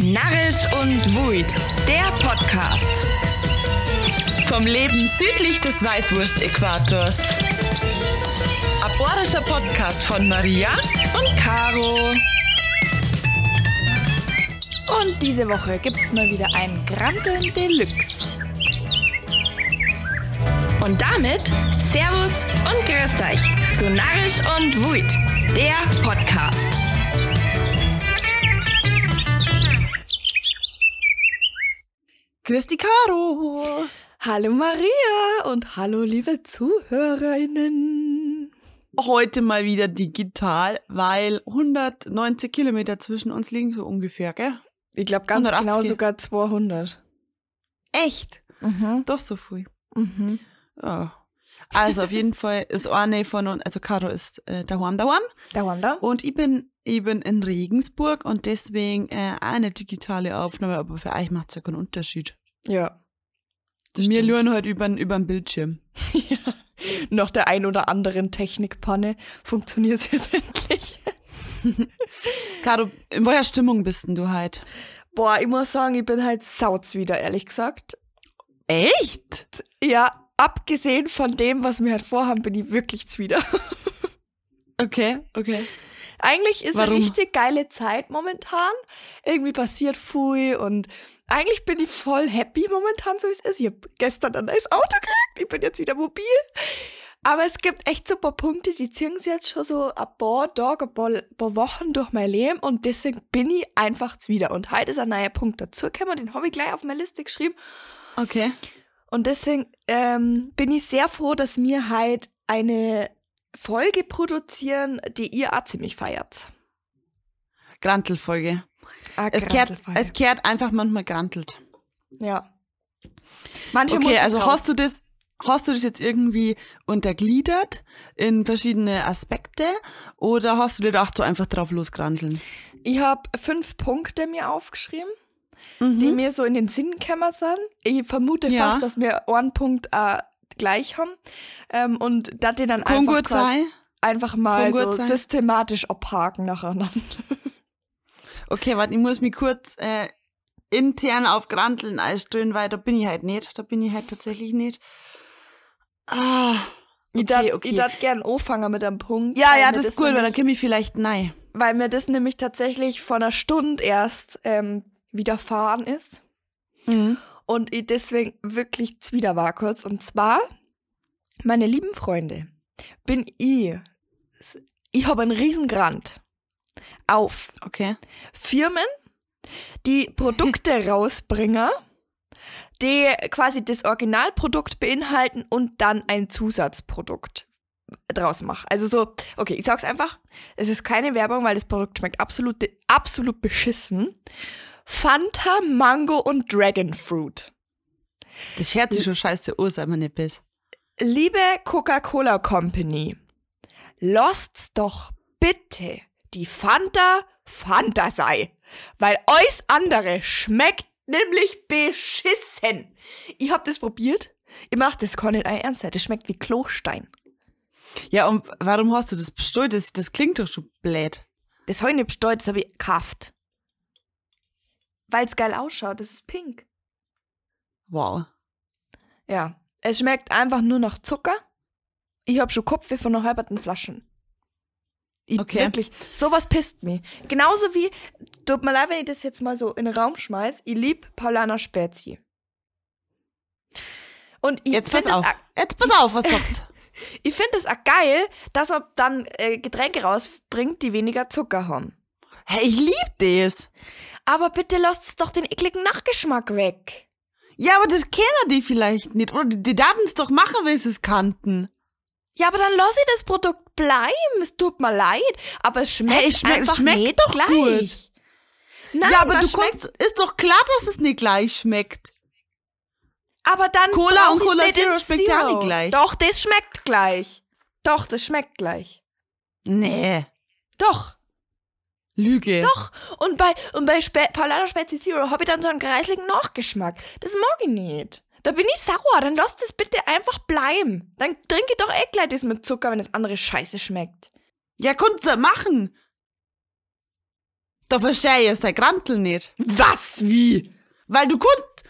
Narrisch und Wuid, der Podcast. Vom Leben südlich des Weißwurst-Äquators. Aborischer Podcast von Maria und Caro. Und diese Woche gibt's mal wieder ein Grampeln Deluxe. Und damit Servus und Grüßt euch zu Narrisch und Wuid, der Podcast. Grüß die Caro. Hallo Maria und hallo liebe Zuhörerinnen. Heute mal wieder digital, weil 190 Kilometer zwischen uns liegen, so ungefähr, gell? Ich glaube ganz 180. genau sogar 200. Echt? Mhm. Doch so viel. Mhm. Ja. Also auf jeden Fall ist eine von uns, also Caro ist äh, daheim, daheim. Dauern da? Und ich bin eben in Regensburg und deswegen äh, eine digitale Aufnahme, aber für euch macht es ja keinen Unterschied. Ja. Das Wir lernen halt über den Bildschirm. Nach der ein oder anderen Technikpanne funktioniert es jetzt endlich. Caro, in welcher Stimmung bist denn du heute? Boah, ich muss sagen, ich bin halt sauz wieder, ehrlich gesagt. Echt? Ja, abgesehen von dem, was wir halt vorhaben, bin ich wirklich zwider. Okay, okay. Eigentlich ist Warum? eine richtig geile Zeit momentan. Irgendwie passiert viel und eigentlich bin ich voll happy momentan, so wie es ist. Ich habe gestern ein neues Auto gekriegt, ich bin jetzt wieder mobil. Aber es gibt echt super Punkte, die ziehen sich jetzt schon so ein paar Tage, ein paar, paar Wochen durch mein Leben und deswegen bin ich einfach wieder. Und heute ist ein neuer Punkt dazugekommen, den habe ich gleich auf meine Liste geschrieben. Okay. Und deswegen ähm, bin ich sehr froh, dass wir halt eine Folge produzieren, die ihr auch ziemlich feiert. Grantelfolge. Ah, Es kehrt, es kehrt einfach manchmal grantelt. Ja. Manche Okay, also raus. hast du das, hast du das jetzt irgendwie untergliedert in verschiedene Aspekte oder hast du dir gedacht, so einfach drauf losgranteln? Ich habe fünf Punkte mir aufgeschrieben, Mhm. die mir so in den Sinn gekommen sind. Ich vermute Ja. fast, dass wir einen Punkt äh, gleich haben. Ähm, und dass die dann einfach, quasi- einfach mal so systematisch abhaken nacheinander. Okay, warte, ich muss mich kurz äh, intern auf Granteln einstellen, weil da bin ich halt nicht. Da bin ich halt tatsächlich nicht. Ah, ich okay, darf okay. ich darf gern anfangen mit einem Punkt. ja, ja, das ist gut, weil dann nämlich- komme ich vielleicht nein. weil mir das nämlich tatsächlich vor einer Stunde erst ähm, widerfahren ist. Mhm. Und ich deswegen wirklich zwider war kurz. Und zwar, meine lieben Freunde, bin ich, ich habe einen Riesengrand auf Okay. Firmen, die Produkte rausbringen, die quasi das Originalprodukt beinhalten und dann ein Zusatzprodukt draus machen. Also so, okay, ich sag's einfach, es ist keine Werbung, weil das Produkt schmeckt absolut, absolut beschissen. Fanta, Mango und Dragon Fruit. Das hört sich schon scheiße an, seit man nicht bist. Liebe Coca-Cola Company, lasst's doch bitte die Fanta Fanta sei, weil euch andere schmeckt nämlich beschissen. Ich hab das probiert. Ich mach das gar nicht ernst. sein. Das schmeckt wie Klostein. Ja, und warum hast du das bestellt? Das, das klingt doch schon blöd. Das hab ich nicht bestellt, das hab ich gekauft. Weil's geil ausschaut, das ist pink. Wow. Ja, es schmeckt einfach nur nach Zucker. Ich hab schon Kopfweh von einer halben Flaschen. Ich, Okay. Wirklich, sowas pisst mich. Genauso wie, tut mir leid, wenn ich das jetzt mal so in den Raum schmeiß, ich lieb Paulaner Spezi. Und ich Jetzt pass finde es auf. Jetzt pass auf, was sagst ich find es auch geil, dass man dann äh, Getränke rausbringt, die weniger Zucker haben. Hey, ich lieb das. Aber bitte lasst doch den ekligen Nachgeschmack weg. Ja, aber das kennen die vielleicht nicht. Oder die, die es doch machen, wenn sie es kannten. Ja, aber dann lass ich das Produkt bleiben. Es tut mir leid. Aber es schmeckt, Hey, es schmeckt- es einfach schmeckt nicht doch gleich. gut. Nein, ja, aber du kannst, ist doch klar, dass es nicht gleich schmeckt. aber dann Cola und Cola Zero schmeckt ja Zero. nicht gleich. Doch, das schmeckt gleich. Doch, das schmeckt gleich. Nee. Doch, Lüge. doch. Und bei, und bei Spe Paulaner Spezi Zero habe ich dann so einen kreisligen Nachgeschmack. Das mag ich nicht. Da bin ich sauer. Dann lass das bitte einfach bleiben. Dann trinke ich doch eh gleich das mit Zucker, wenn das andere scheiße schmeckt. Ja, kannst du machen. Da verstehe ich der Grantel nicht. Was? Wie? Weil du kannst,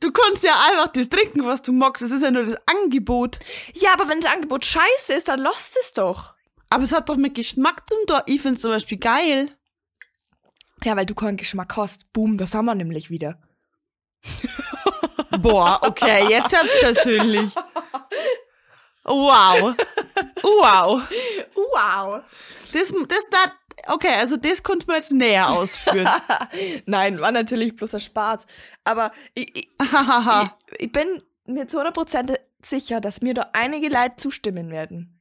du kannst ja einfach das trinken, was du magst. Es ist ja nur das Angebot. Ja, aber wenn das Angebot scheiße ist, dann lost es doch. Aber es hat doch mit Geschmack zum Tor. Ich find's zum Beispiel geil. Ja, weil du keinen Geschmack hast. Boom, das haben wir nämlich wieder. Boah, okay, jetzt wird's persönlich. Wow. Wow. Wow. Das, das, das, okay, also das konnte man jetzt näher ausführen. Nein, war natürlich bloß ein Spaß. Aber ich, ich, ich, ich bin mir zu 100% sicher, dass mir da einige Leute zustimmen werden.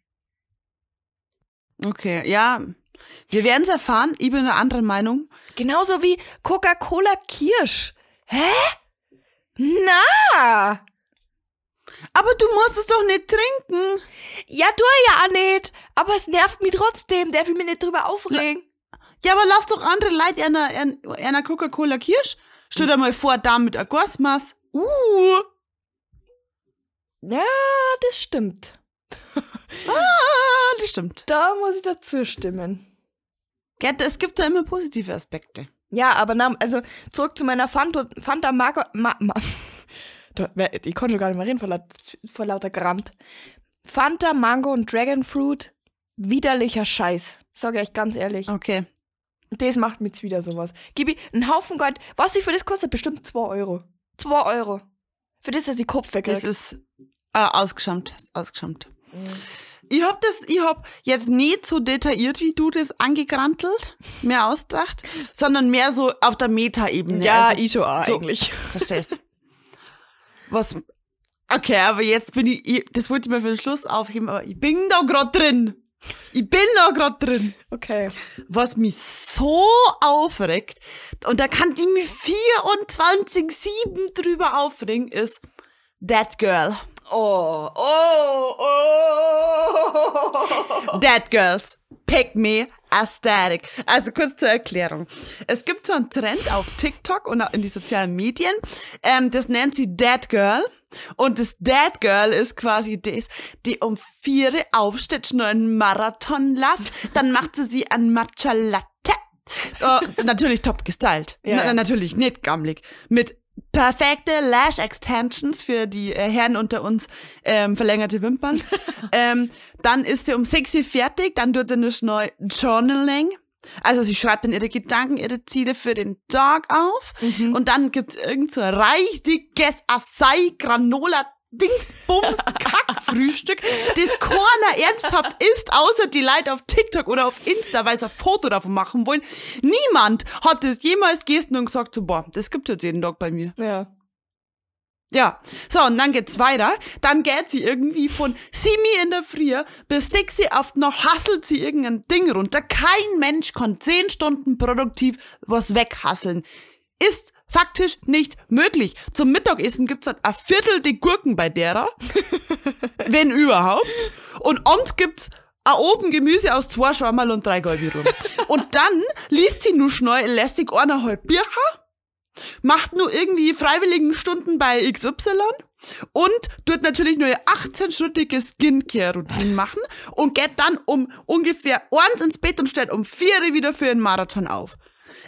Okay, ja. Wir werden's erfahren. Ich bin einer anderen Meinung. Genauso wie Coca-Cola Kirsch. Hä? Na! Aber du musst es doch nicht trinken. Ja, du ja auch nicht. Aber es nervt mich trotzdem. Darf ich mich nicht drüber aufregen? Ja, aber lass doch andere Leute einer, einer Coca-Cola Kirsch. Stell dir mal vor, da mit ein Gosmas. Uh. Ja, das stimmt. Ah, das stimmt. Da muss ich dazu stimmen. Gell, Es gibt da immer positive Aspekte. Ja, aber na, also zurück zu meiner Fanta, Fanta Marco, ma, ma, ich konnte schon gar nicht mehr reden vor, laut, vor lauter Grant. Fanta, Mango und Dragon Fruit, widerlicher Scheiß. Sag ich euch ganz ehrlich. Okay. Das macht mir jetzt wieder sowas. Gib ich einen Haufen Geld. Was wie viel das kostet? Bestimmt 2 Euro. 2 Euro. Für das, dass ich Kopf weg Das ist äh, ausgeschammt. Ausgeschammt. Ich hab das, ich hab jetzt nicht so detailliert wie du das angegrantelt, mehr ausgedacht, sondern mehr so auf der Meta-Ebene. Ja, also, ich schon auch so- eigentlich. Verstehst? Was? Okay, aber jetzt bin ich, ich, das wollte ich mir für den Schluss aufheben, aber ich bin da grad drin. Ich bin da grad drin. Okay. Was mich so aufregt, und da kann die mich 24-7 drüber aufregen, ist That Girl. Oh, oh, oh. That Girls. Pick me aesthetic. Also kurz zur Erklärung. Es gibt so einen Trend auf TikTok und auch in die sozialen Medien. Ähm, das nennt sie That Girl. Und das That Girl ist quasi das, die um vier aufsteht, schnell einen Marathon läuft. Dann macht sie sie an Matcha Latte. Äh, natürlich top gestylt. Ja, Na, ja. Natürlich nicht gammelig. Mit perfekte Lash Extensions für die äh, Herren unter uns, ähm, verlängerte Wimpern. ähm, dann ist sie um 6 Uhr fertig, dann tut sie nur schnell Journaling. Also sie schreibt dann ihre Gedanken, ihre Ziele für den Tag auf. Und dann gibt's irgend so ein reichtiges Acai Granola Dingsbums Kackfrühstück, das keiner ernsthaft isst, außer die Leute auf TikTok oder auf Insta, weil sie ein Foto davon machen wollen. Niemand hat das jemals gegessen und gesagt so, boah, das gibt jetzt jeden Tag bei mir. Ja. Ja, so, und dann geht's weiter. Dann geht sie irgendwie von 7 Uhr in der Früh bis 6 Uhr auf noch hasselt sie irgendein Ding runter. Kein Mensch kann 10 Stunden produktiv was weghasseln. Ist faktisch nicht möglich. Zum Mittagessen gibt's halt ein Viertel die Gurken bei derer. wenn überhaupt. Und abends gibt's ein Ofen Gemüse aus zwei Schwammerl und drei Galbi rum. Und dann liest sie nur schnell lässig eineinhalb Bücher macht nur irgendwie freiwilligen Stunden bei XY und tut natürlich nur eine 18-schrittige Skincare-Routine machen und geht dann um ungefähr eins ins Bett und steht um vier Uhr wieder für einen Marathon auf.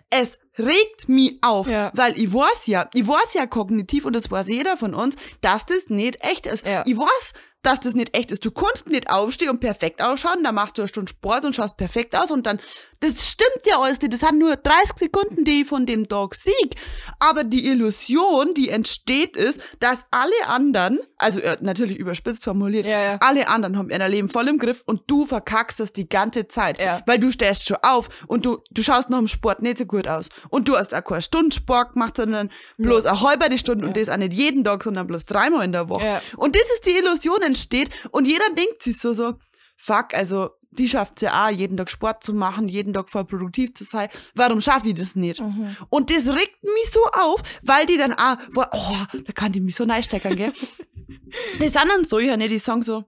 Es regt mich auf, Ja. weil ich weiß ja, ich weiß ja kognitiv und das weiß jeder von uns, dass das nicht echt ist. Ja. Ich weiß, dass das nicht echt ist. Du kannst nicht aufstehen und perfekt ausschauen, dann machst du eine Stunde Sport und schaust perfekt aus und dann, das stimmt ja alles nicht. Das sind nur 30 Sekunden, die ich von dem Tag sieg. Aber die Illusion, die entsteht, ist, dass alle anderen, also äh, natürlich überspitzt formuliert, Ja, ja. alle anderen haben ihr Leben voll im Griff und du verkackst das die ganze Zeit. Ja. Weil du stehst schon auf und du, du schaust nach dem Sport nicht so gut aus. Und du hast auch keine Stunde Sport gemacht, sondern bloß eine halbe Stunde und das auch nicht jeden Tag, sondern bloß dreimal in der Woche. Und das ist die Illusion entsteht und jeder denkt sich so, so, fuck, also die schafft ja auch, jeden Tag Sport zu machen, jeden Tag voll produktiv zu sein. Warum schaffe ich das nicht? Und das regt mich so auf, weil die dann auch, boah, oh, da kann die mich so neisteckern, gell? Die sind dann so, ja, ne, die sagen so,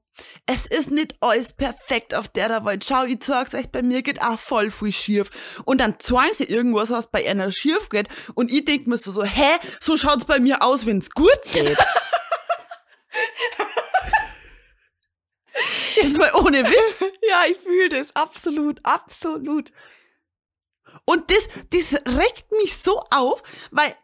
es ist nicht alles perfekt auf der Welt. Schau, ich sag's euch, bei mir geht auch voll viel schief. Und dann zeigen sie irgendwas, was bei einer schief geht. Und ich denk mir so, so hä, so schaut's bei mir aus, wenn's gut geht. Jetzt mal ohne Witz. Ja, ich fühle das. Absolut, absolut. Und das, das regt mich so auf, weil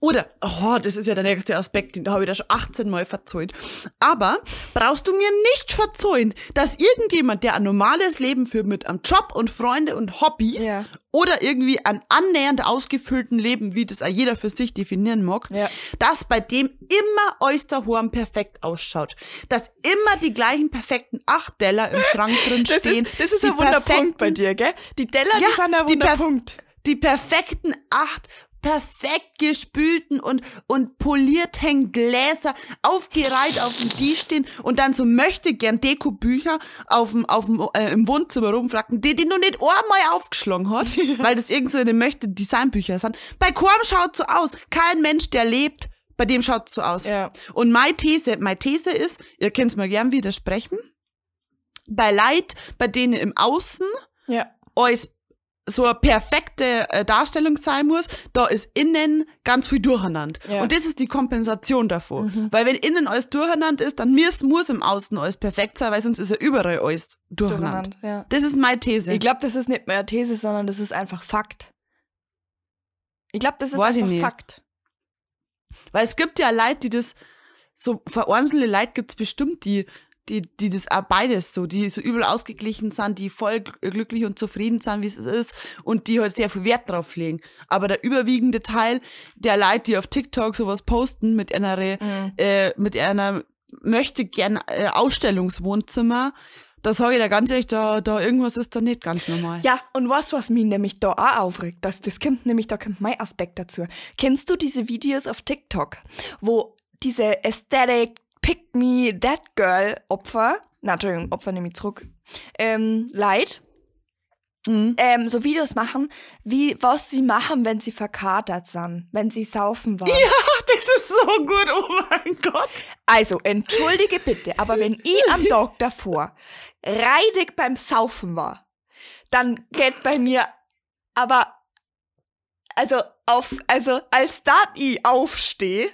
oder, oh, das ist ja der nächste Aspekt, den habe ich da schon 18 Mal verzollt. Aber brauchst du mir nicht verzollen, dass irgendjemand, der ein normales Leben führt mit einem Job und Freunde und Hobbys Ja. oder irgendwie ein annähernd ausgefüllten Leben, wie das auch jeder für sich definieren mag, Ja. dass bei dem immer Oysterhorn perfekt ausschaut. Dass immer die gleichen perfekten acht Teller im Schrank drin Das stehen. ist, das ist ein Wunderpunkt bei dir, gell? Die Teller, die Ja, sind ein die perf- Wunderpunkt. die perfekten acht perfekt gespülten und, und polierten Gläser aufgereiht auf dem Tisch stehen und dann so möchte gern Deko-Bücher auf dem, auf dem, äh, im Wohnzimmer rumflacken, die, die noch nicht einmal aufgeschlagen hat, weil das irgend so eine möchte Designbücher sind. Bei Korm schaut so aus. Kein Mensch, der lebt, bei dem schaut so aus. Ja. Und meine These, meine These ist, ihr könnt es mal gern widersprechen, bei Leid, bei denen im Außen Ja. als so eine perfekte äh, Darstellung sein muss, da ist innen ganz viel durcheinander. Ja. Und das ist die Kompensation davon. Weil wenn innen alles durcheinander ist, dann muss, muss im Außen alles perfekt sein, weil sonst ist ja überall alles durcheinander. Durcheinander, ja. Das ist meine These. Ich glaube, das ist nicht mehr These, sondern das ist einfach Fakt. Ich glaube, das ist Weiß einfach. Fakt. Weil es gibt ja Leute, die das, so vereinzelte Leute gibt's bestimmt, die, die, die das auch beides so, die so übel ausgeglichen sind, die voll gl- glücklich und zufrieden sind, wie es ist und die halt sehr viel Wert drauf legen. Aber der überwiegende Teil der Leute, die auf TikTok sowas posten mit einer, Mhm. äh, mit einer möchte gern äh, Ausstellungswohnzimmer, da sage ich da ganz ehrlich, da, da irgendwas ist da nicht ganz normal. Ja, und was, was mich nämlich da auch aufregt, das, das kommt nämlich, da kommt mein Aspekt dazu. Kennst du diese Videos auf TikTok, wo diese Aesthetic Pick Me That Girl Opfer, na, Entschuldigung, Opfer nehme ich zurück, ähm, Leid, Mhm. ähm, so Videos machen, wie, was sie machen, wenn sie verkatert sind, wenn sie saufen waren. Das ist so gut, oh mein Gott. Also, entschuldige bitte, aber wenn ich am Tag davor reidig beim Saufen war, dann geht bei mir aber, also, auf, also, als da ich aufstehe,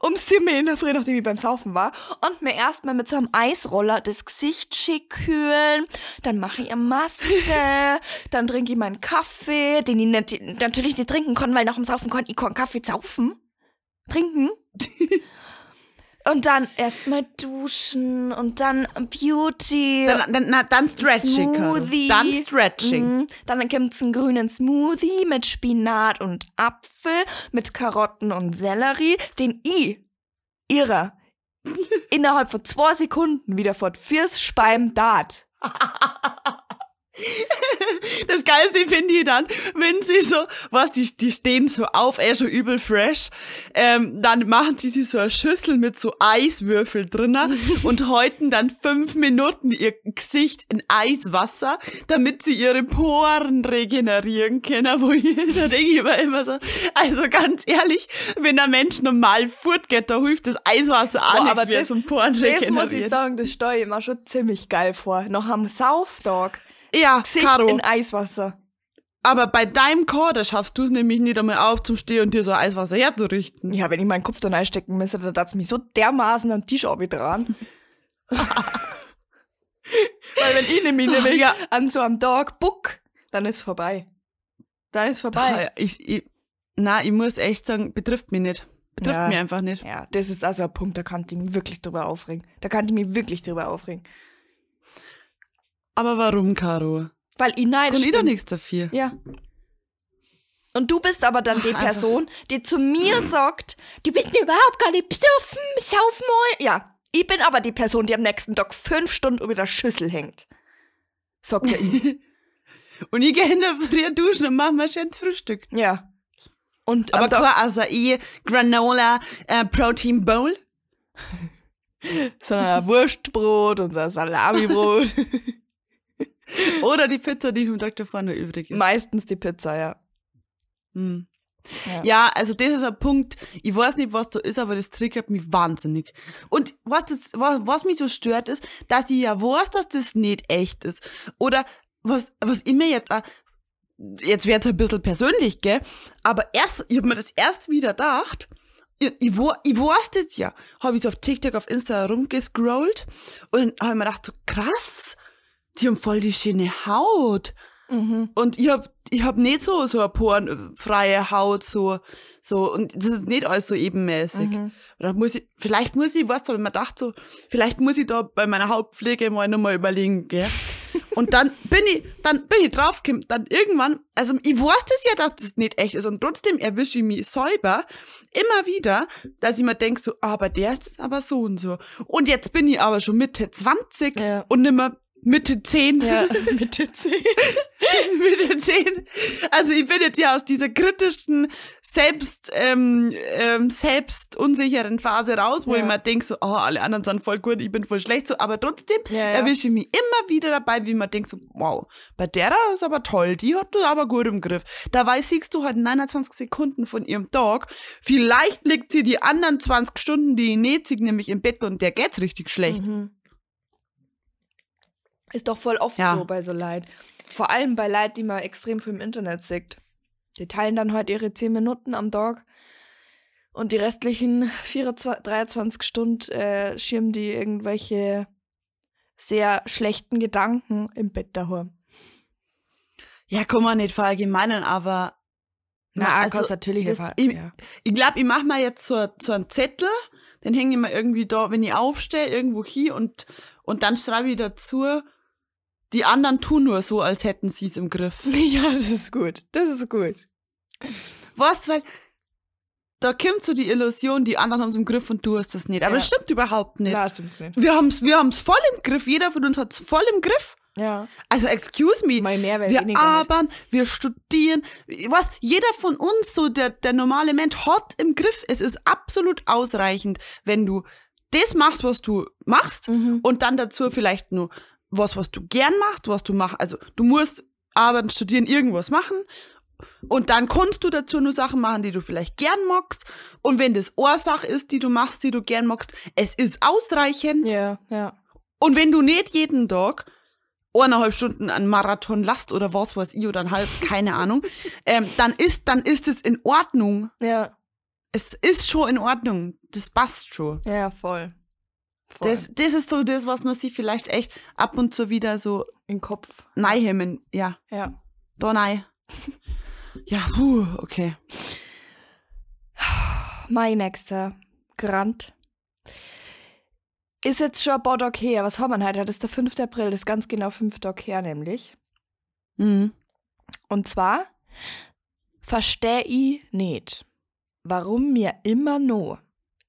um sieben in der Früh, nachdem ich beim Saufen war, und mir erstmal mit so einem Eisroller das Gesicht schick kühlen, dann mache ich eine Maske, dann trinke ich meinen Kaffee, den ich nicht, natürlich nicht trinken kann, weil nach dem Saufen kann ich keinen Kaffee saufen. Trinken. Und dann erstmal duschen und dann Beauty. Dann, dann, na, dann Stretching. Smoothie. Dann Stretching. Mhm. Dann gibt's einen grünen Smoothie mit Spinat und Apfel, mit Karotten und Sellerie, den ich ihrer innerhalb von zwei Sekunden wieder fort fürs Speim dat. Das Geilste finde ich dann, wenn sie so, was, die, die stehen so auf, eh schon übel fresh, ähm, dann machen sie sich so eine Schüssel mit so Eiswürfel drinnen und häuten dann fünf Minuten ihr Gesicht in Eiswasser, damit sie ihre Poren regenerieren können, wo ich, da denke ich mir immer so, also ganz ehrlich, wenn ein Mensch normal fortgeht, da hilft das Eiswasser auch Boah, nichts aber mehr das- zum Poren Das regenerieren. muss ich sagen, das stelle ich mir schon ziemlich geil vor. Noch am Sauftag. Ja, Gesicht Caro. in Eiswasser. Aber bei deinem Chor, da schaffst du es nämlich nicht einmal auf zum Stehen und dir so Eiswasser herzurichten. Ja, wenn ich meinen Kopf da reinstecken müsste, dann hat's mich so dermaßen am Tisch dran. Weil wenn ich nämlich, nämlich Ja. an so einem Tag buck, dann ist vorbei. Dann ist vorbei. Ich, ich, na, ich muss echt sagen, betrifft mich nicht. Betrifft Ja. mich einfach nicht. Ja, das ist also ein Punkt, da kann ich mich wirklich drüber aufregen. Da kann ich mich wirklich drüber aufregen. Aber warum, Caro? Weil ich neidisch Und ich doch bin. nichts dafür. Ja. Und du bist aber dann die Ach, einfach- Person, die zu mir sagt, du bist mir überhaupt gar nicht besoffen, sauf mal. Ja, ich bin aber die Person, die am nächsten Tag fünf Stunden über der Schüssel hängt. Sagt ja ich. Und ich gehe in der Früh duschen und mache mir schön Frühstück. ja. Und Aber kein Acai, Granola, äh, Protein Bowl. sondern ein Wurstbrot und ein Salamibrot. Oder die Pizza, die vom Dr. vorne übrig ist. Meistens die Pizza, ja. Hm. Ja. Ja, also das ist ein Punkt, ich weiß nicht, was da ist, aber das triggert mich wahnsinnig. Und was, das, was, was mich so stört, ist, dass ich ja weiß, dass das nicht echt ist. Oder was, was ich mir jetzt auch, jetzt wird's ein bisschen persönlich, gell? Aber erst, ich hab mir das erst wieder gedacht, ich, ich, ich weiß das ja, habe ich so auf TikTok, auf Insta rumgescrollt und habe mir gedacht, so krass, die haben voll die schöne Haut. Mhm. Und ich hab, ich hab nicht so, so eine porenfreie Haut, so, so, und das ist nicht alles so ebenmäßig. Mhm. Und dann muss ich, vielleicht muss ich, weißt du, wenn man dachte so, vielleicht muss ich da bei meiner Hautpflege mal nochmal überlegen, gell? Und dann bin ich, dann bin ich draufgekommen, dann irgendwann, also ich weiß das ja, dass das nicht echt ist und trotzdem erwische ich mich selber immer wieder, dass ich mir denke so, ah, bei der ist es aber so und so. Und jetzt bin ich aber schon Mitte 20 Ja. und nimmer Mitte 10. Ja, Mitte 10. Mitte 10. Also ich bin jetzt ja aus dieser kritischen, selbst, ähm, ähm, selbst unsicheren Phase raus, wo Ja. ich mir denke, so, oh, alle anderen sind voll gut, ich bin voll schlecht, so, aber trotzdem Ja, ja. erwische ich mich immer wieder dabei, wie man denkt, so, wow, bei der ist aber toll, die hat das aber gut im Griff. Dabei siehst du halt 29 Sekunden von ihrem Tag, vielleicht liegt sie die anderen 20 Stunden, die ich nicht nämlich im Bett und der geht's richtig schlecht. Mhm. Ist doch voll oft Ja. so bei so Leid. Vor allem bei Leid, die man extrem viel im Internet sieht. Die teilen dann halt ihre 10 Minuten am Tag und die restlichen 24, 23 Stunden äh, schirmen die irgendwelche sehr schlechten Gedanken im Bett daheim. Ja, kann man nicht verallgemeinern, aber Na, also, kannst natürlich das- ver- ich- ja. Ich glaube, ich mache mal jetzt so, so einen Zettel, den hänge ich mir irgendwie da, wenn ich aufstehe, irgendwo hier und, und dann schreibe ich dazu, die anderen tun nur so, als hätten sie es im Griff. ja, das ist gut. Das ist gut. Was? Weil da kommt so die Illusion, die anderen haben es im Griff und du hast das nicht. Aber Ja. das stimmt überhaupt nicht. Na, stimmt nicht. Wir haben es wir haben's voll im Griff. Jeder von uns hat es voll im Griff. Ja. Also, excuse me. Mal mehr, wir arbeiten, wir studieren. Was? Jeder von uns, so der, der normale Mensch, hat im Griff. Es ist absolut ausreichend, wenn du das machst, was du machst Mhm. und dann dazu vielleicht nur was, was du gern machst, was du machst. Also, du musst arbeiten, studieren, irgendwas machen. Und dann kannst du dazu nur Sachen machen, die du vielleicht gern magst. Und wenn das eine Sache ist, die du machst, die du gern magst, es ist ausreichend. Ja, ja. Und wenn du nicht jeden Tag eineinhalb Stunden einen Marathon lasst oder was weiß ich oder ein halb, keine Ahnung, ähm, dann ist, dann ist es in Ordnung. Ja, Es ist schon in Ordnung. Das passt schon. ja, voll. Das, das ist so das, was man sich vielleicht echt ab und zu wieder so Im Kopf. neihemmen. Ja, Ja. da nei. Ja, puh, okay. Mein nächster Grant ist jetzt schon ein paar Tage her. Was haben wir heute? Das ist der 5. April, das ist ganz genau fünf Tage her nämlich. Mhm. Und zwar verstehe ich nicht, warum mir immer no,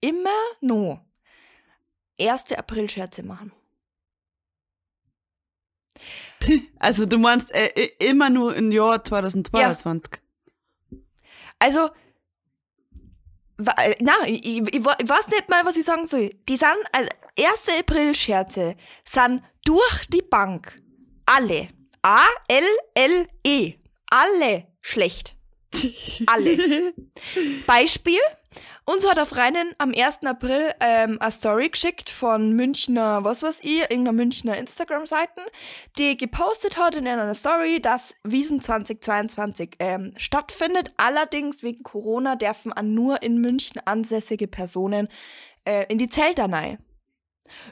immer no 1. April-Scherze machen. Also du meinst äh, immer nur im Jahr 2022. Also, wa- äh, na, ich, ich, ich weiß nicht mal, was ich sagen soll. Die sind, also 1. April-Scherze sind durch die Bank alle, A-L-L-E, alle schlecht. Alle. Beispiel. Uns hat eine Freundin am 1. April ähm, eine Story geschickt von Münchner, was weiß ich, irgendeiner Münchner Instagram-Seiten, die gepostet hat in einer Story, dass Wiesen 2022 ähm, stattfindet. Allerdings wegen Corona dürfen an nur in München ansässige Personen äh, in die Zelte rein.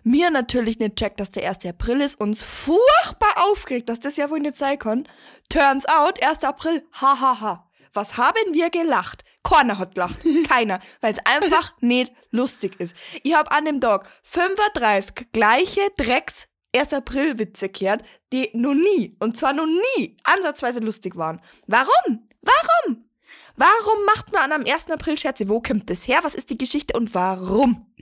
Mir natürlich nicht checkt, dass der 1. April ist, uns furchtbar aufgeregt, dass das ja wohl nicht sein kann. Turns out, 1. April, hahaha. Ha, ha. Was haben wir gelacht? Keiner hat gelacht. Keiner. Weil es einfach nicht lustig ist. Ich habe an dem Tag 35 gleiche Drecks 1. April Witze gehört, die noch nie, und zwar noch nie, ansatzweise lustig waren. Warum? Warum? Warum macht man an am 1. April Scherze? Wo kommt das her? Was ist die Geschichte und warum?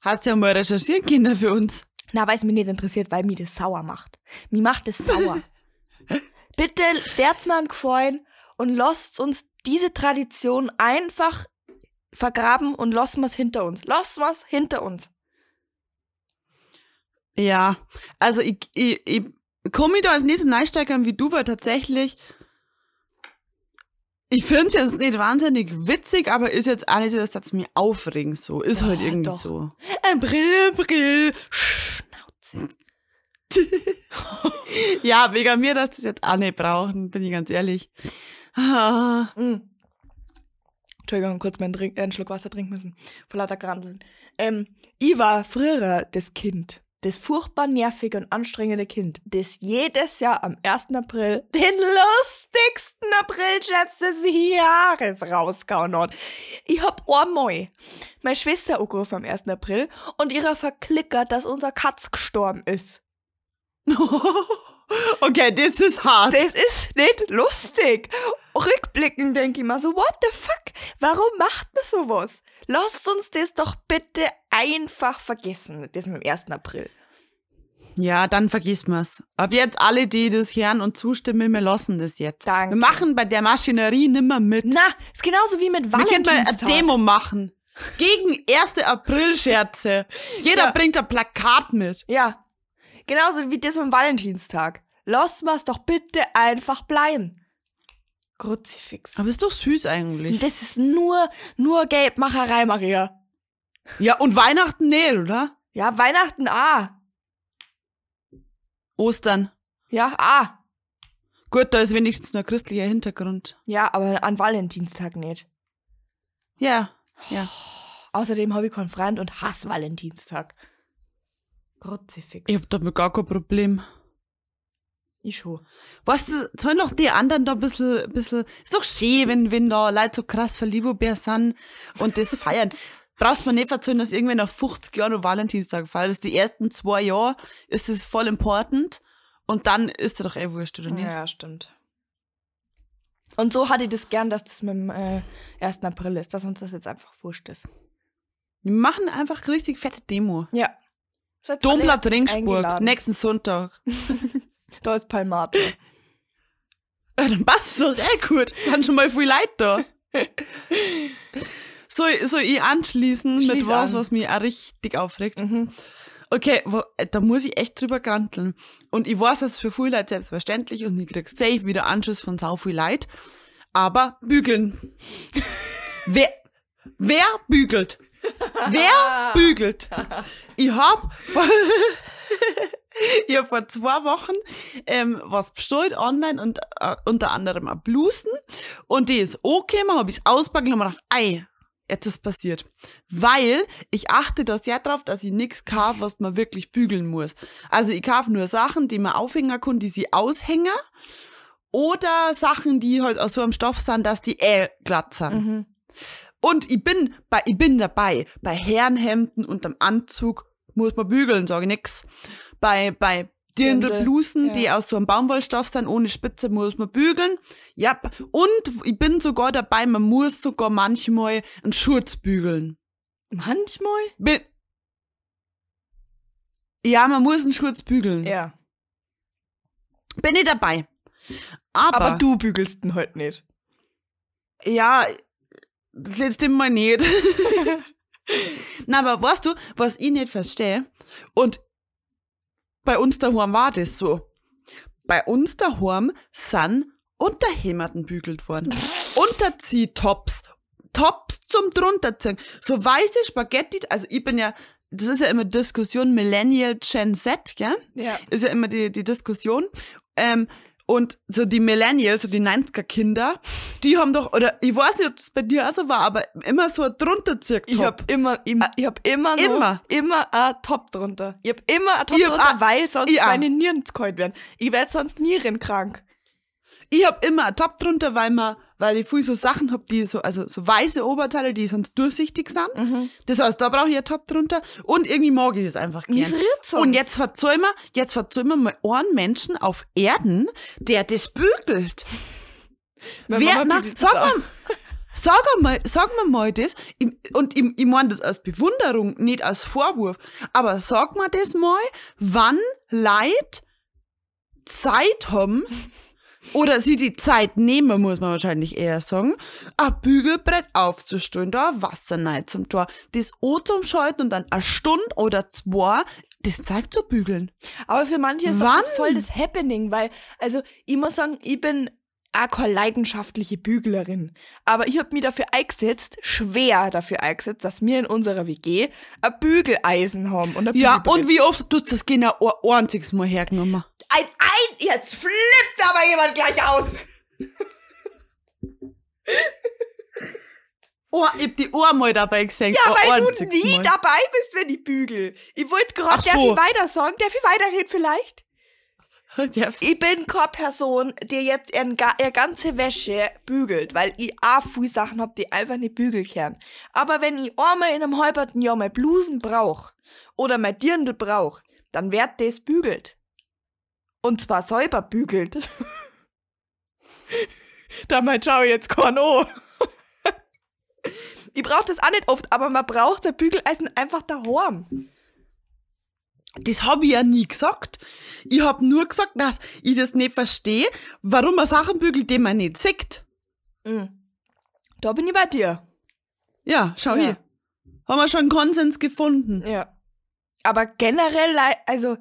Hast ja mal recherchieren können für uns. Na, weil es mich nicht interessiert, weil mich das sauer macht. Mir macht es sauer. Bitte, der's mal einen Gefallen und lasst uns diese Tradition einfach vergraben und lassen wir's hinter uns. Lassen wir's hinter uns. Ja, also ich, ich, ich komme da als nicht so einsteigern wie du, weil tatsächlich, ich finde es jetzt nicht wahnsinnig witzig, aber ist jetzt auch nicht so, dass das mich aufregen so. Ist halt Doch, irgendwie doch. so. April, April, Schnauze. Ja, wegen mir, dass das jetzt auch nicht brauchen, bin ich ganz ehrlich. Ah, Mm. Entschuldigung, kurz meinen, Trink, äh, einen Schluck Wasser trinken müssen. Vor lauter Grandeln. Ähm, ich war früher das Kind, das furchtbar nervige und anstrengende Kind, das jedes Jahr am 1. April den lustigsten Aprilscherz des Jahres rausgehauen hat. Ich hab einmal meine Schwester angerufen am 1. April und ihrer verklickert, dass unser Katz gestorben ist. okay, das ist hart. Das ist nicht lustig. Rückblickend denke ich mal so, what the fuck? Warum macht man sowas? Lasst uns das doch bitte einfach vergessen mit diesem 1. April. Ja, dann vergisst mir's. Ab jetzt alle, die das hören und zustimmen, wir lassen das jetzt. Danke. Wir machen bei der Maschinerie nimmer mit. Na, ist genauso wie mit wir können mal eine Valentinstag. Demo machen. Gegen 1. April-Scherze. Jeder Ja. bringt ein Plakat mit. Ja, genauso wie das mit dem Valentinstag. Lassen wir's doch bitte einfach bleiben. Kruzifix. Aber ist doch süß eigentlich. Das ist nur, nur Geldmacherei, Maria. Ja, und Weihnachten nicht, oder? Ja, Weihnachten, ah. Ostern. Ja, ah. Gut, da ist wenigstens noch christlicher Hintergrund. Ja, aber an Valentinstag nicht. Ja, ja. Außerdem habe ich keinen Freund und hasse Valentinstag. Kruzifix. Ich hab damit gar kein Problem. Ich schon. Weißt du, sollen doch die anderen da ein bisschen, bisschen, ist doch schön, wenn, wenn da Leute so krass verliebt sind und das feiern. Brauchst man nicht erzählen, dass irgendwann nach 50 Jahren noch Valentinstag feiert. Das ist die ersten zwei Jahre, ist das voll important. Und dann ist er doch eh wurscht, oder nicht? Ja, stimmt. Und so hatte ich das gern, dass das mit dem äh, 1. April ist, dass uns das jetzt einfach wurscht ist. Wir machen einfach richtig fette Demo. Ja. Domplatz herzlich Ringsburg, nächsten Sonntag. Da ist Palmato. Ja, dann passt doch eh gut. Sind schon mal viel Leute da. So, so ich anschließen mit Schließ was, an. was mich auch richtig aufregt. Mhm. Okay, wo, äh, da muss ich echt drüber granteln. Und ich weiß, es ist für viele Leute selbstverständlich und ich krieg safe wieder Anschuss von sau viel Leid. Aber bügeln. wer, wer bügelt? Wer bügelt? Ich hab, ich hab vor zwei Wochen ähm, was bestellt online und äh, unter anderem ein Blusen. Und die ist okay, hab ich's auspackt und hab mir gedacht, ei, jetzt ist passiert. Weil ich achte da sehr drauf, dass ich nichts kaufe, was man wirklich bügeln muss. Also ich kaufe nur Sachen, die man aufhängen kann, die sie aushängen. Oder Sachen, die halt aus so einem Stoff sind, dass die eh glatt sind. Mhm. Und ich bin bei, ich bin dabei. Bei Herrenhemden und am Anzug muss man bügeln, sage ich nix. Bei, bei Dirndl, Dirndlblusen, ja. die aus so einem Baumwollstoff sind, ohne Spitze, muss man bügeln. Ja, und ich bin sogar dabei, man muss sogar manchmal einen Schurz bügeln. Manchmal? Bin ja, man muss einen Schurz bügeln. Ja. Bin ich dabei. Aber, Aber du bügelst ihn halt nicht. ja, das letzte Mal nicht. Na, aber weißt du, was ich nicht verstehe? Und bei uns daheim war das so. Bei uns daheim sind Unterhemden bügelt worden. Unterziehtops. Tops zum drunterziehen. So weiße Spaghetti, also ich bin ja, das ist ja immer Diskussion Millennial Gen Z, gell? Ja. ist ja immer die, die Diskussion. Ähm, und so die Millennials, so die 90er-Kinder, die haben doch, oder ich weiß nicht, ob das bei dir auch so war, aber immer so ein drunter Ich hab immer, ich, ich hab immer, noch, Immer. immer ein Top drunter. Ich hab immer ein Top Ich drunter, weil sonst meine Nieren kalt werden. Ich werd sonst nierenkrank. Ich hab immer ein Top drunter, weil man, weil ich viel so Sachen hab, die so, also so weiße Oberteile, die sonst durchsichtig sind. Das heißt, da brauche ich ein Top drunter. Und irgendwie mag ich das einfach Mir gern. Und jetzt verzeih mir, jetzt verzeih mir mal einen Menschen auf Erden, der das bügelt. Meine Wer, na, sag mal, sag mal, sag mal mal das, und ich, ich meine das als Bewunderung, nicht als Vorwurf, aber sag mal das mal, wann Leid Zeit haben, oder sie die Zeit nehmen, muss man wahrscheinlich eher sagen, ein Bügelbrett aufzustellen, da ein Wasser rein zum Tor, das O zum Schalten und dann eine Stunde oder zwei das Zeug zu bügeln. Aber für manche ist das voll das Happening, weil, also, ich muss sagen, ich bin auch keine leidenschaftliche Büglerin. Aber ich hab mich dafür eingesetzt, schwer dafür eingesetzt, dass wir in unserer WG ein Bügeleisen haben. Und ein Ja, Bügelbrett. und wie oft tust du das genau ein einziges Mal hergenommen? Ein Ein, jetzt flippt aber jemand gleich aus. Oh, ich hab die einmal dabei gesehen. Ja, weil du nie Mal. dabei bist, wenn ich bügel. Ich wollte gerade, Ach darf so. ich weiter sagen? Darf ich weiterreden vielleicht? Ja, Ich bin keine Person, die jetzt ihre, ga- ihre ganze Wäsche bügelt, weil ich auch viele Sachen hab, die einfach nicht bügeln können. Aber wenn ich einmal in einem halberten Jahr mein Blusen brauch oder mein Dirndl brauch, dann wird das bügelt. Und zwar säuber bügelt. Damit schau ich jetzt an. Ich brauch das auch nicht oft, aber man braucht ein Bügeleisen einfach daheim. Das habe ich ja nie gesagt. Ich hab nur gesagt, dass ich das nicht verstehe, warum man Sachen bügelt, die man nicht sieht. Mhm. Da bin ich bei dir. Ja, schau Ja. hier. Haben wir schon Konsens gefunden. Ja. Aber generell, also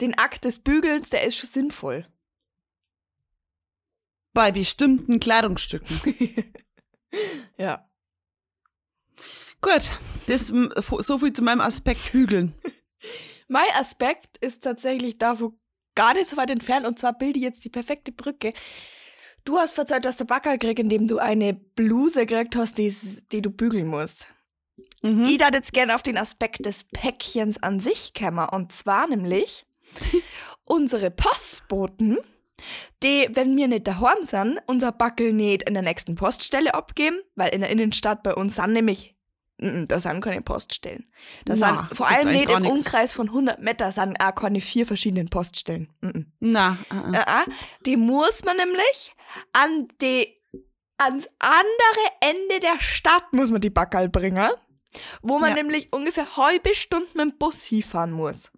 den Akt des Bügelns, der ist schon sinnvoll. Bei bestimmten Kleidungsstücken. Ja. Gut, das so viel zu meinem Aspekt Bügeln. Mein Aspekt ist tatsächlich davon gar nicht so weit entfernt und zwar bilde ich jetzt die perfekte Brücke. Du hast verzeiht, dass du Backerl gekriegt, indem du eine Bluse gekriegt hast, die, die du bügeln musst. Mhm. Ich darf jetzt gerne auf den Aspekt des Päckchens an sich kommen. Und zwar nämlich unsere Postboten, die, wenn wir nicht daheim sind, unser Backel nicht in der nächsten Poststelle abgeben, weil in der Innenstadt bei uns sind nämlich, mm, da sind keine Poststellen. Da Na, sind vor allem nicht im nix. Umkreis von 100 Meter sind auch keine vier verschiedenen Poststellen. Mm -mm. Na. Äh, äh, die muss man nämlich an die, ans andere Ende der Stadt muss man die Backerl bringen, wo man Ja. nämlich ungefähr halbe Stunde mit dem Bus hinfahren muss.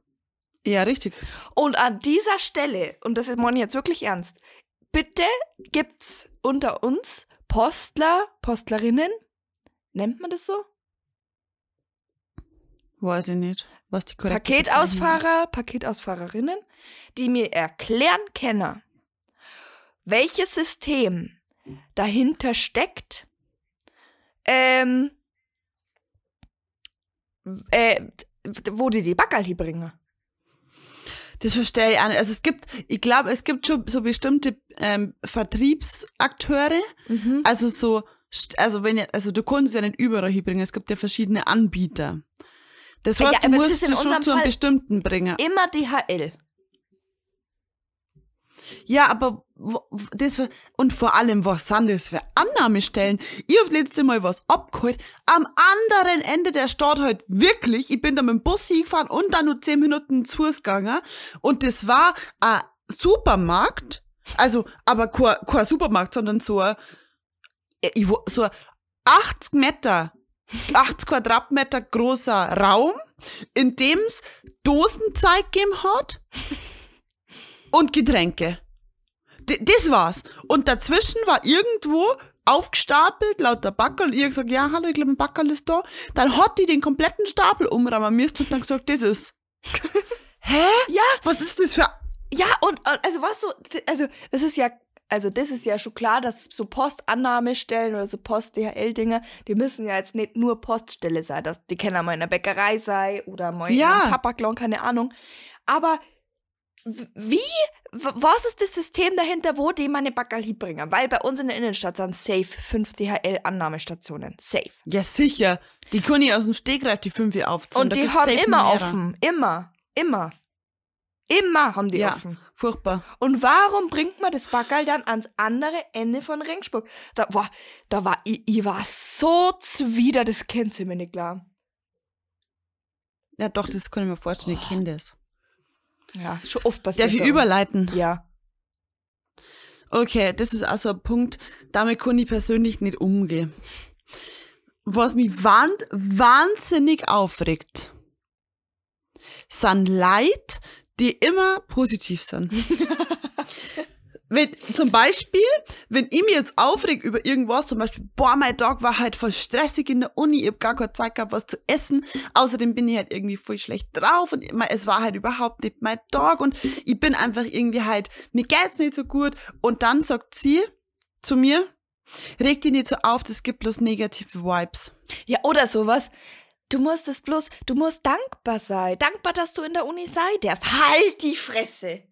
Ja, richtig. Und an dieser Stelle, und das ist ich jetzt wirklich ernst, bitte gibt's unter uns Postler, Postlerinnen, nennt man das so? Weiß ich nicht, was die. Paketausfahrer, Paketausfahrerinnen, die mir erklären können, welches System dahinter steckt, ähm, äh, wo die die Backerl hinbringen. Das verstehe ich auch nicht. Also es gibt, ich glaube, es gibt schon so bestimmte ähm, Vertriebsakteure, also so, also wenn also du kannst ja nicht überall hinbringen, es gibt ja verschiedene Anbieter. Das Ja, heißt, du aber es musst es schon zu einem bestimmten bringen. Immer DHL. Ja, aber das für, und vor allem, was sind das für Annahmestellen? Ich hab letzte Mal was abgeholt. Am anderen Ende der Stadt halt wirklich. Ich bin da mit dem Bus hingefahren und dann nur zehn Minuten zu Fuß gegangen. Und das war ein Supermarkt. Also, aber kein, kein Supermarkt, sondern so ein, wo- so ein 80 Meter, 80 Quadratmeter großer Raum, in dem es Dosenzeug gegeben hat und Getränke. D das war's. Und dazwischen war irgendwo aufgestapelt, lauter Backerl. Ich hab gesagt, ja, hallo, ich glaube, ein Backerl ist da. Dann hat die den kompletten Stapel müssen und dann gesagt, das ist. Hä? Ja, Was ist das für. ja, und also was so, also das ist ja, also das ist ja schon klar, dass so Postannahmestellen oder so Post-DHL-Dinger, die müssen ja jetzt nicht nur Poststelle sein, dass die können mal in der Bäckerei sein oder mal Ja. in einem Tabaklon, keine Ahnung. Aber wie, was ist das System dahinter, wo die meine Backerl hinbringen? Weil bei uns in der Innenstadt sind safe fünf DHL-Annahmestationen. Safe. Ja, sicher. Die kann ich aus dem Stegreif, die fünf hier aufziehen. Und die haben immer mehrere. offen. Immer. Immer. Immer haben die Ja, offen. furchtbar. Und warum bringt man das Backerl dann ans andere Ende von Ringsburg? Da war, da war, ich, ich war so zuwider, das kennt sie mir nicht klar. Ja, doch, das kann ich mir vorstellen, ich kenne das. Ja, schon oft passiert. Darf ich überleiten? Ja. Okay, das ist also ein Punkt, damit kann ich persönlich nicht umgehen. Was mich wahn wahnsinnig aufregt, sind Leute, die immer positiv sind. wenn, zum Beispiel, wenn ich mich jetzt aufreg über irgendwas, zum Beispiel, boah, mein Tag war halt voll stressig in der Uni, ich hab gar keine Zeit gehabt, was zu essen. Außerdem bin ich halt irgendwie voll schlecht drauf und es war halt überhaupt nicht mein Tag und ich bin einfach irgendwie halt, mir geht's nicht so gut. Und dann sagt sie zu mir, reg dich nicht so auf, das gibt bloß negative Vibes. Ja, oder sowas. Du musst es bloß, du musst dankbar sein. Dankbar, dass du in der Uni sein darfst. Halt die Fresse.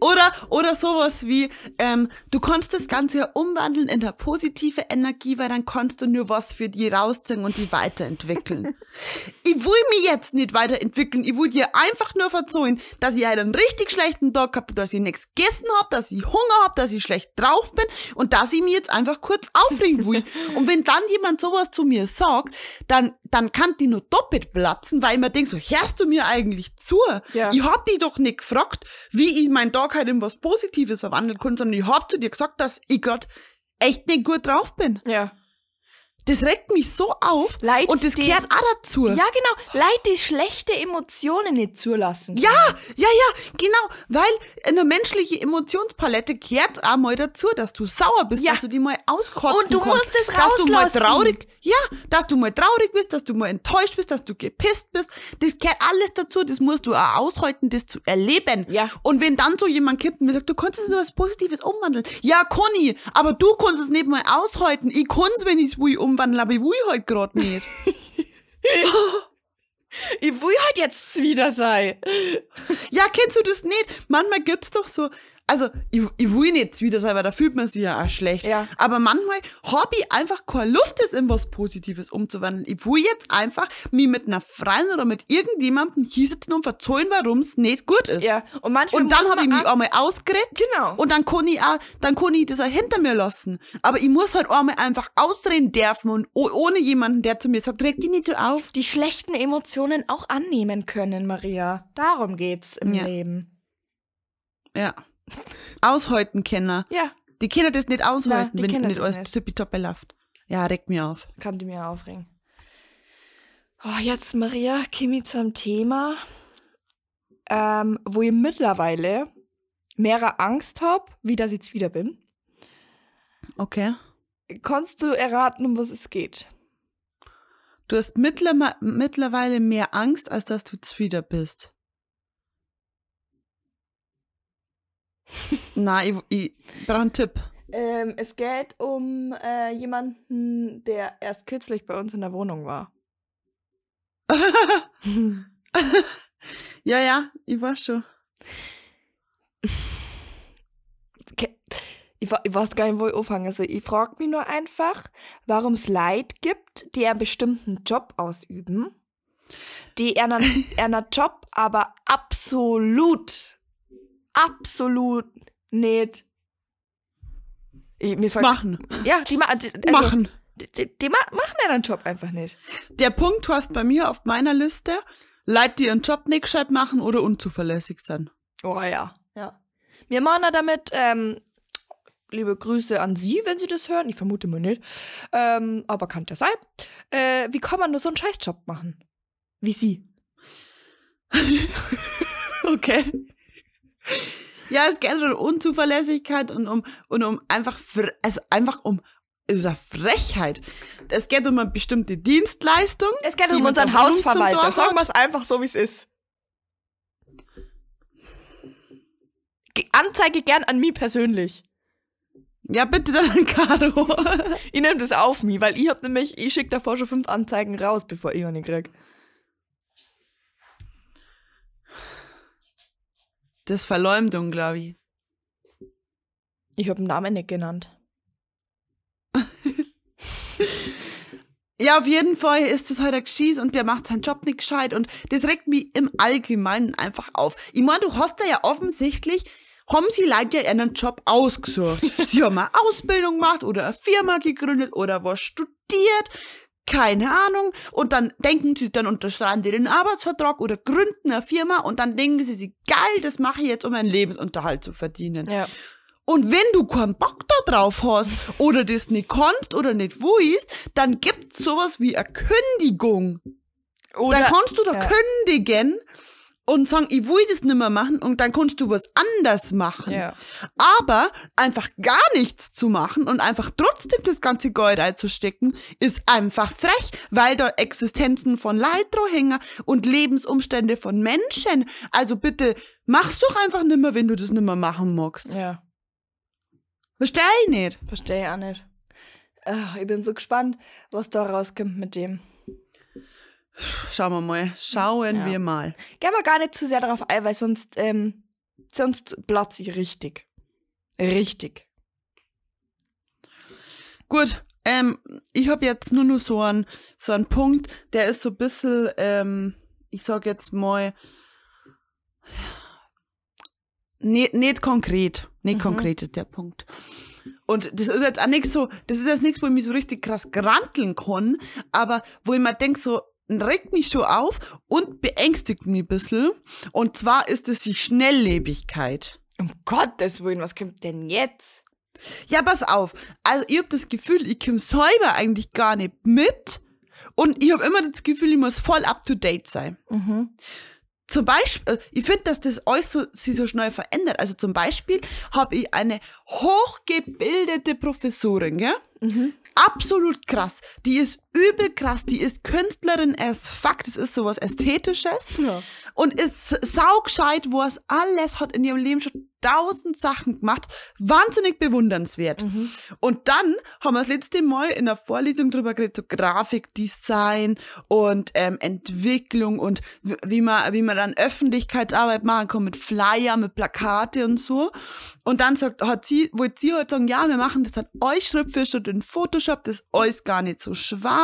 Oder, oder sowas wie, ähm, du kannst das Ganze ja umwandeln in eine positive Energie, weil dann kannst du nur was für die rausziehen und die weiterentwickeln. ich will mich jetzt nicht weiterentwickeln. Ich will dir einfach nur verzeihen, dass ich einen richtig schlechten Tag habe, dass ich nichts gegessen habe, dass ich Hunger habe, dass ich schlecht drauf bin und dass ich mich jetzt einfach kurz aufregen will. und wenn dann jemand sowas zu mir sagt, dann, dann kann die nur doppelt platzen, weil ich mir denke, so, hörst du mir eigentlich zu? Ja. Ich hab dich doch nicht gefragt, wie ich meinen Tag halt in was Positives verwandeln kann, sondern ich hab zu dir gesagt, dass ich grad echt nicht gut drauf bin. Ja. Das regt mich so auf. Leid, und das gehört auch dazu. Ja, genau. Leid, die schlechte Emotionen nicht zulassen. Ja, ja, ja, genau, weil eine menschliche Emotionspalette gehört auch mal dazu, dass du sauer bist, Ja. dass du die mal auskotzen Und du kannst, musst es dass du mal rauslassen. traurig, ja, dass du mal traurig bist, dass du mal enttäuscht bist, dass du gepisst bist, das gehört alles dazu, das musst du auch aushalten, das zu erleben. Ja. Und wenn dann so jemand kippt und mir sagt, du kannst es in was Positives umwandeln, ja, Conny, aber du kannst es nicht mal aushalten, ich kann es, wenn ich es will, umwandeln, aber ich will halt gerade nicht. Ich will halt jetzt wieder sein. Ja, kennst du das nicht? Manchmal gibt's doch so, also ich, ich will nicht wieder sein, weil da fühlt man sich ja auch schlecht. Ja. Aber manchmal hab ich einfach keine Lust, das in was Positives umzuwandeln. Ich will jetzt einfach mich mit einer Freundin oder mit irgendjemandem hinsetzen und verzeihen, warum es nicht gut ist. Ja. Und manchmal Und dann habe ich mich auch- einmal ausgeredet. Genau. Und dann kann ich auch, dann kann ich das auch hinter mir lassen. Aber ich muss halt einmal einfach ausreden dürfen und oh- ohne jemanden, der zu mir sagt, reg dich nicht auf. die schlechten Emotionen auch annehmen können, Maria. Darum geht's im Ja. Leben. Ja. Aushalten Kenner. Ja, Die Kinder das nicht aushalten, die wenn nicht alles nicht. tippitoppi läuft. Ja, regt mir auf. kann die mir aufregen. Oh, jetzt, Maria, Kimi zum Thema, ähm, wo ich mittlerweile mehr Angst habe, wie dass ich jetzt wieder bin. Okay. Kannst du erraten, um was es geht? Du hast mittlerwe mittlerweile mehr Angst, als dass du zufrieden bist. Na, ich, ich brauche einen Tipp. Ähm, es geht um äh, jemanden, der erst kürzlich bei uns in der Wohnung war. Ja, ja, ich weiß schon. Ich, weiß gar nicht, wo ich anfange. Also ich frage mich nur einfach, warum es Leute gibt, die einen bestimmten Job ausüben, die einen, einen Job aber absolut, absolut nicht ich, mir Machen. Ja, die, ma die, also, Machen. Die, die, die ma machen einen Job einfach nicht. Der Punkt, du hast bei mir auf meiner Liste, Leute, die ihren Job nicht gescheit machen oder unzuverlässig sind. Oh ja. Ja. Wir machen damit, ähm, liebe Grüße an Sie, wenn Sie das hören. Ich vermute mal nicht. Ähm, aber kann ja sein. Äh, wie kann man nur so einen Scheißjob machen? Wie Sie. Okay. Ja, es geht um Unzuverlässigkeit und um, und um einfach, also einfach um, eine Frechheit. Es geht um eine bestimmte Dienstleistung. Es geht die um unseren Hausverwalter. Sagen wir es einfach so, wie es ist. Ge- Anzeige gern an mich persönlich. Ja, bitte dann an Caro. Ich nehme das auf mich, weil ich hab nämlich, ich schicke davor schon fünf Anzeigen raus, bevor ich eine krieg. Das ist Verleumdung, glaube ich. Ich hab den Namen nicht genannt. Ja, auf jeden Fall ist das heute ein Geschieß und der macht seinen Job nicht gescheit und das regt mich im Allgemeinen einfach auf. Ich meine, du hast da ja offensichtlich, haben sie Leute ja einen Job ausgesucht. sie haben eine Ausbildung gemacht oder eine Firma gegründet oder was studiert, keine Ahnung. Und dann denken sie, dann unterschreiben die den Arbeitsvertrag oder gründen eine Firma und dann denken sie sich, geil, das mache ich jetzt, um meinen Lebensunterhalt zu verdienen. Ja. Und wenn du keinen Bock da drauf hast oder das nicht kannst oder nicht willst, dann gibt's sowas wie eine Kündigung. Oder, dann kannst du da ja. kündigen und sagen, ich will das nicht mehr machen und dann kannst du was anders machen. Ja. Aber einfach gar nichts zu machen und einfach trotzdem das ganze Geld einzustecken, ist einfach frech, weil da Existenzen von Leid hängen und Lebensumstände von Menschen. Also bitte, mach's doch einfach nimmer, wenn du das nimmer machen magst. Ja. Versteh ich nicht. Verstehe ich auch nicht. Ah, ich bin so gespannt, was da rauskommt mit dem. Schauen wir mal. Schauen Ja. wir mal. Gehen wir gar nicht zu sehr darauf ein, weil sonst ähm, sonst platze ich richtig. Richtig. Gut, ähm, ich habe jetzt nur noch so einen, so einen Punkt, der ist so ein bisschen, ähm, ich sag jetzt mal, nicht, nicht konkret. Nicht Mhm. konkret ist der Punkt. Und das ist jetzt auch nichts so, das ist jetzt nichts, wo ich mich so richtig krass granteln kann, aber wo ich mir denke, so, regt mich schon auf und beängstigt mich ein bisschen. Und zwar ist es die Schnelllebigkeit. Um Gottes Willen, was kommt denn jetzt? Ja, pass auf. Also ich habe das Gefühl, ich komme selber eigentlich gar nicht mit. Und ich habe immer das Gefühl, ich muss voll up to date sein. Zum Beispiel, äh, ich finde, dass das alles so, sich so schnell verändert. Also zum Beispiel habe ich eine hochgebildete Professorin, gell? Absolut krass. Die ist übel krass. Die ist Künstlerin as fuck. Das ist sowas Ästhetisches. Ja. Und ist saugscheit, wo es alles hat in ihrem Leben schon tausend Sachen gemacht. Wahnsinnig bewundernswert. Und dann haben wir das letzte Mal in der Vorlesung drüber geredet, so Grafikdesign und ähm, Entwicklung und wie man, wie man dann Öffentlichkeitsarbeit machen kann mit Flyer, mit Plakate und so. Und dann sagt, hat sie, wollte sie halt sagen, ja, wir machen das halt euch Schritt für Schritt in Photoshop, das ist alles gar nicht so schwer.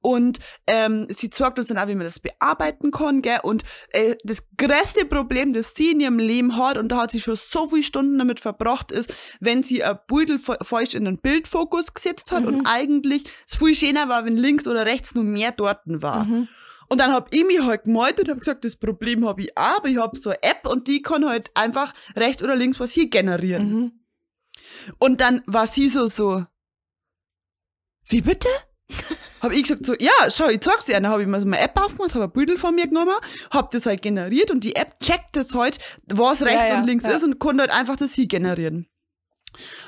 Und ähm, sie zeigt uns dann auch, wie man das bearbeiten kann, gell? Und äh, das größte Problem, das sie in ihrem Leben hat, und da hat sie schon so viele Stunden damit verbracht, ist, wenn sie ein Beutel falsch in den Bildfokus gesetzt hat und eigentlich es viel schöner war, wenn links oder rechts nur mehr dorten war. Und dann hab ich mich halt gemalt und hab gesagt, das Problem hab ich auch, aber ich hab so eine App und die kann halt einfach rechts oder links was hier generieren. Mhm. Und dann war sie so, so, wie bitte? Hab ich gesagt so, ja, schau, ich zeig's dir. Dann hab ich mir so eine App aufgemacht, hab ein Bild von mir genommen, hab das halt generiert und die App checkt das halt, was rechts ja, und links ja. ist und konnte halt einfach das hier generieren.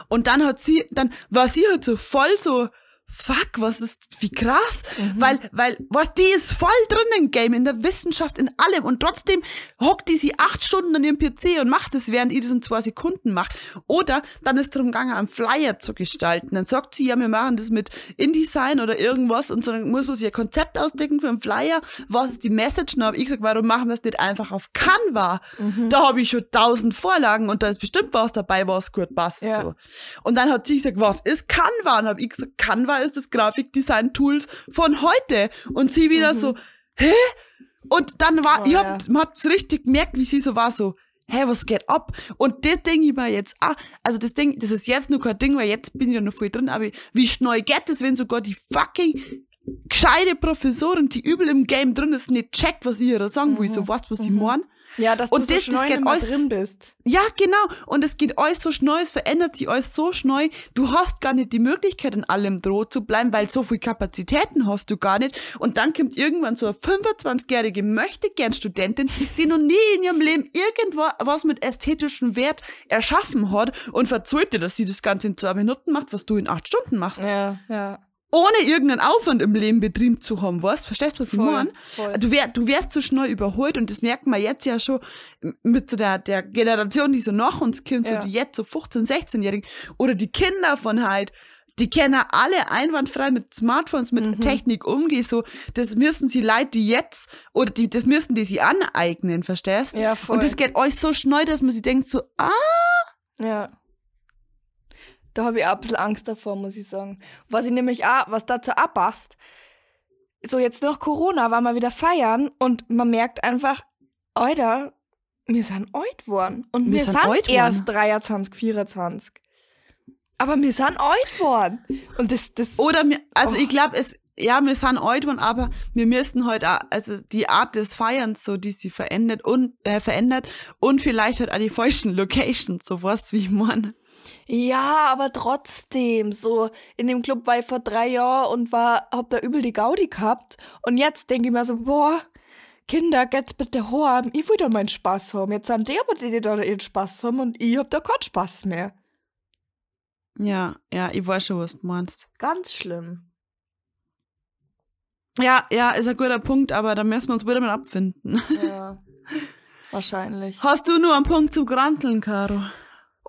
Und dann hat sie, dann war sie halt so voll so, fuck, was ist, wie krass, weil, weil, was, die ist voll drin im Game, in der Wissenschaft, in allem und trotzdem hockt die sie acht Stunden an ihrem PC und macht es, während ich das in zwei Sekunden macht. Oder dann ist darum gegangen, einen Flyer zu gestalten. Dann sagt sie, ja, wir machen das mit InDesign oder irgendwas und so, dann muss man sich ein Konzept ausdenken für einen Flyer. Was ist die Message? Dann habe ich gesagt, warum machen wir es nicht einfach auf Canva? Da habe ich schon tausend Vorlagen und da ist bestimmt was dabei, was gut passt. Ja. So. Und dann hat sie gesagt, was ist Canva? Und habe ich gesagt, Canva ist das Grafikdesign-Tools von heute. Und sie wieder so, hä? Und dann war, Oh, ich ja. hab, man hat's richtig gemerkt, wie sie so war, so, hä, was geht ab? Und das denke ich mir jetzt auch, also das Ding, das ist jetzt nur kein Ding, weil jetzt bin ich ja noch voll drin, aber wie schnell geht das, wenn sogar die fucking gescheite Professorin, die übel im Game drin ist, nicht checkt, was ich ihr sagen will, so weißt, was ich mein? Ja, dass Und du das- so das schnell geht alles- drin bist. Ja, genau. Und es geht alles so schnell, es verändert sich alles so schnell. Du hast gar nicht die Möglichkeit, in allem droh zu bleiben, weil so viel Kapazitäten hast du gar nicht. Und dann kommt irgendwann so eine 25-jährige Möchtegern-Studentin, die noch nie in ihrem Leben irgendwas mit ästhetischem Wert erschaffen hat und verzeiht dir, dass sie das Ganze in zwei Minuten macht, was du in acht Stunden machst. Ja, ja. Ohne irgendeinen Aufwand im Leben betrieben zu haben, weißt? Verstehst du, was ich meine? Du, wär, du wärst so schnell überholt und das merkt man jetzt ja schon mit so der, der Generation, die so nach uns kommt, Ja. so die jetzt so 15-, 16-Jährigen oder die Kinder von halt, die können alle einwandfrei mit Smartphones, mit Mhm. Technik umgehen, so, das müssen sie Leute, die jetzt, oder die, das müssen die sie aneignen, verstehst? Ja, voll. Und das geht euch so schnell, dass man sich denkt so, ah, Ja. Da habe ich auch ein bisschen Angst davor, muss ich sagen. Was ich nämlich auch, was dazu auch passt, so jetzt nach Corona war mal wieder feiern und man merkt einfach, Alter, wir sind alt worden. Und Wir wir, sind sind, erst worden. 23, 24. Aber wir sind alt worden. Und das, das, Oder mir, also Oh. ich glaube, es, ja, wir sind alt worden, aber wir müssen halt auch, also die Art des Feierns, so, die sie verändert und, äh, verändert und vielleicht halt auch die falschen Locations, so was wie ich meine. Ja, aber trotzdem, so in dem Club war ich vor drei Jahren und war, hab da übel die Gaudi gehabt. Und jetzt denke ich mir so, boah, Kinder, geht's bitte heim. Ich will da meinen Spaß haben. Jetzt sind die aber, die, die da ihren Spaß haben und ich hab da keinen Spaß mehr. Ja, ja, ich weiß schon, was du meinst. Ganz schlimm. Ja, ja, ist ein guter Punkt, aber da müssen wir uns wieder mal abfinden. Ja, wahrscheinlich. Hast du nur einen Punkt zum Granteln, Caro?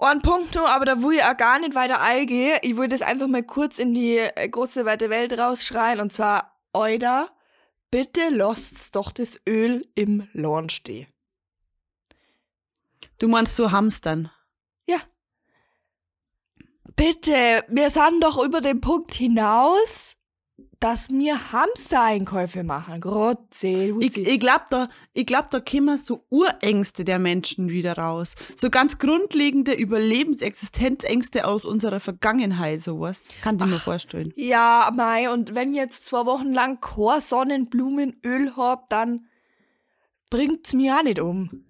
Ein Punkt noch, aber da will ich auch gar nicht weiter eingehen. Ich will das einfach mal kurz in die äh, große weite Welt rausschreien und zwar, Euda, bitte lasst doch das Öl im stehen. Du meinst so Hamstern. Ja. Bitte, wir sind doch über den Punkt hinaus, dass wir Hamster-Einkäufe machen. Grotze, Ich, ich glaube, da, ich glaub, da kommen so Urängste der Menschen wieder raus. So ganz grundlegende Überlebensexistensängste aus unserer Vergangenheit, sowas. Kann ich mir vorstellen. Ja, Mai, und wenn jetzt zwei Wochen lang kein Sonnenblumenöl hab, dann bringt's mir auch nicht um.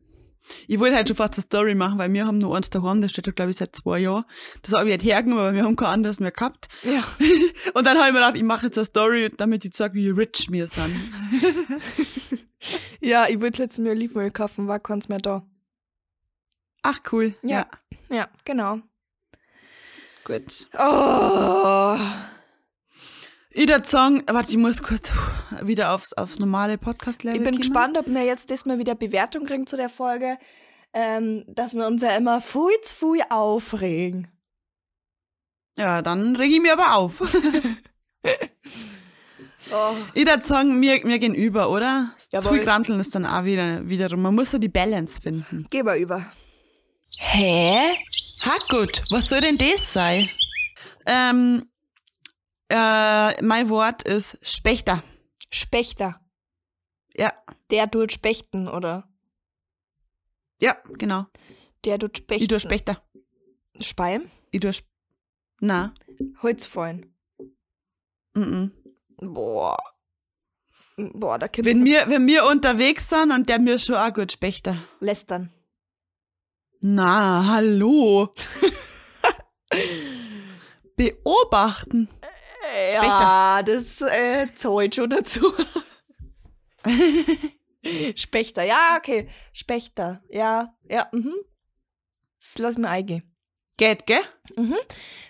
Ich wollte halt schon fast eine Story machen, weil wir haben nur eins daheim, das steht da, glaube ich, seit zwei Jahren. Das habe ich halt hergenommen, weil wir haben kein anderes mehr gehabt. Ja. Und dann habe ich mir gedacht, ich mache jetzt eine Story, damit ich sage, wie rich wir sind. Ja, ich wollte jetzt mir Olivenöl kaufen, war keins mehr da. Ach, cool. Ja. Ja, genau. Gut. Oh. Ich würde sagen, warte, ich muss kurz wieder aufs, aufs normale Podcast-Level Ich bin kommen. gespannt, ob wir jetzt diesmal wieder Bewertung kriegen zu der Folge, ähm, dass wir uns ja immer fui zu fui aufregen. Ja, dann reg ich mich aber auf. Oh. Ich würde sagen, wir, wir gehen über, oder? Zu Jawohl. viel Granteln ist dann auch wieder, wiederum. Man muss so die Balance finden. Geh mal über. Hä? Hackgut, was soll denn das sein? Ähm, äh, mein Wort ist Spechter. Spechter. Ja, Der tut Spechten, oder? ja, genau. Der tut Spechten. Ich tue Spechter. Speim? Ich tue Sp Na, Holzfallen. mm -mm. Boah. Boah, da kommt Wenn wir, wenn wir unterwegs sind und der mir schon auch gut Spechter. lästern. Na, hallo. Beobachten. Ja, das äh, zählt schon dazu. Spechter, ja, okay. Spechter, ja, ja, mhm. Das lass mir eingehen. Geht, gell?